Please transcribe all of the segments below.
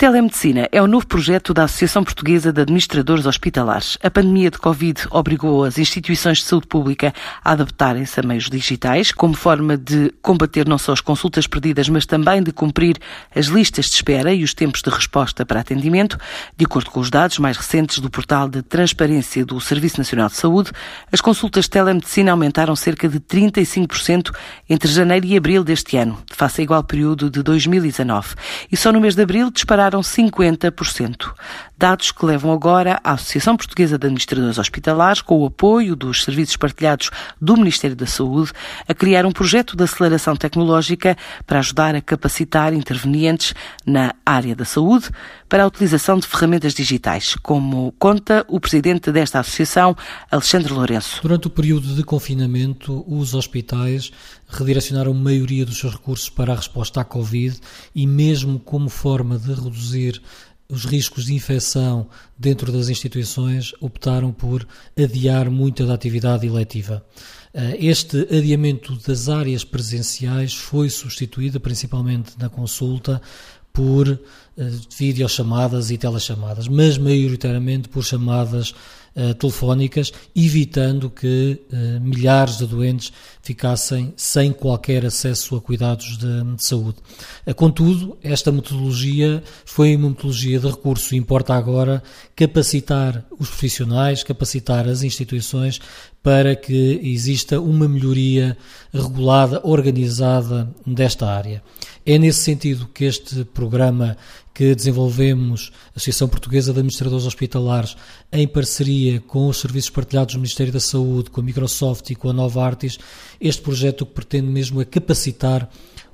telemedicina é o novo projeto da Associação Portuguesa de Administradores Hospitalares. A pandemia de Covid obrigou as instituições de saúde pública a adaptarem-se a meios digitais, como forma de combater não só as consultas perdidas, mas também de cumprir as listas de espera e os tempos de resposta para atendimento. De acordo com os dados mais recentes do portal de transparência do Serviço Nacional de Saúde, as consultas de telemedicina aumentaram cerca de 35% entre janeiro e abril deste ano, face a igual período de 2019. E só no mês de abril dispararam 50%. Dados que levam agora a Associação Portuguesa de Administradores Hospitalares, com o apoio dos serviços partilhados do Ministério da Saúde, a criar um projeto de aceleração tecnológica para ajudar a capacitar intervenientes na área da saúde para a utilização de ferramentas digitais, como conta o presidente desta associação, Alexandre Lourenço. Durante o período de confinamento, os hospitais redirecionaram a maioria dos seus recursos para a resposta à Covid e, mesmo como forma de reduzir os riscos de infecção dentro das instituições, optaram por adiar muita da atividade eletiva. Eh, este adiamento das áreas presenciais foi substituído, principalmente na consulta, por videochamadas e telechamadas, mas maioritariamente por chamadas uh, telefónicas, evitando que uh, milhares de doentes ficassem sem qualquer acesso a cuidados de, de saúde. contudo, esta metodologia foi uma metodologia de recurso. Importa agora capacitar os profissionais, capacitar as instituições para que exista uma melhoria regulada, organizada desta área. É nesse sentido que este programa que desenvolvemos, a Associação Portuguesa de Administradores Hospitalares, em parceria com os serviços partilhados do Ministério da Saúde, com a Microsoft e com a Nova Artis, este projeto que pretende mesmo é capacitar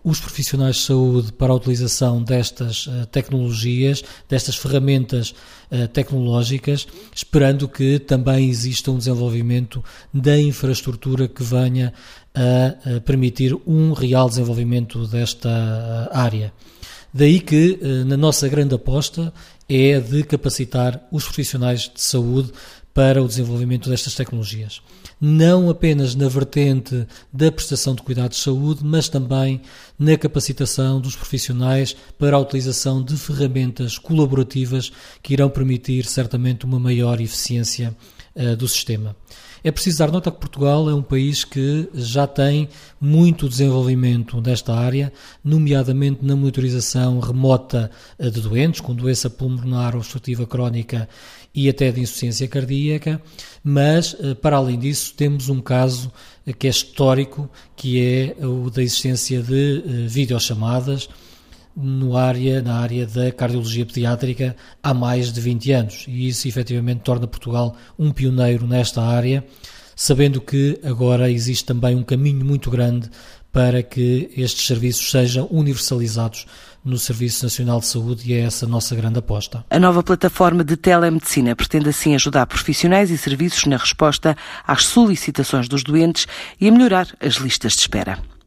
os profissionais de saúde para a utilização destas uh, tecnologias, destas ferramentas uh, tecnológicas, esperando que também exista um desenvolvimento da infraestrutura que venha a, a permitir um real desenvolvimento desta uh, área. Daí que, na nossa grande aposta, é de capacitar os profissionais de saúde para o desenvolvimento destas tecnologias. Não apenas na vertente da prestação de cuidados de saúde, mas também na capacitação dos profissionais para a utilização de ferramentas colaborativas que irão permitir certamente uma maior eficiência uh, do sistema. É preciso dar nota que Portugal é um país que já tem muito desenvolvimento desta área, nomeadamente na monitorização remota eh, de doentes com doença pulmonar obstrutiva crónica e até de insuficiência cardíaca, mas, eh, para além disso, temos um caso eh, que é histórico, que é o da existência de videochamadas no área, na área da cardiologia pediátrica há mais de 20 anos e isso efetivamente torna Portugal um pioneiro nesta área, sabendo que agora existe também um caminho muito grande para que estes serviços sejam universalizados no Serviço Nacional de Saúde e é essa a nossa grande aposta. A nova plataforma de telemedicina pretende assim ajudar profissionais e serviços na resposta às solicitações dos doentes e a melhorar as listas de espera.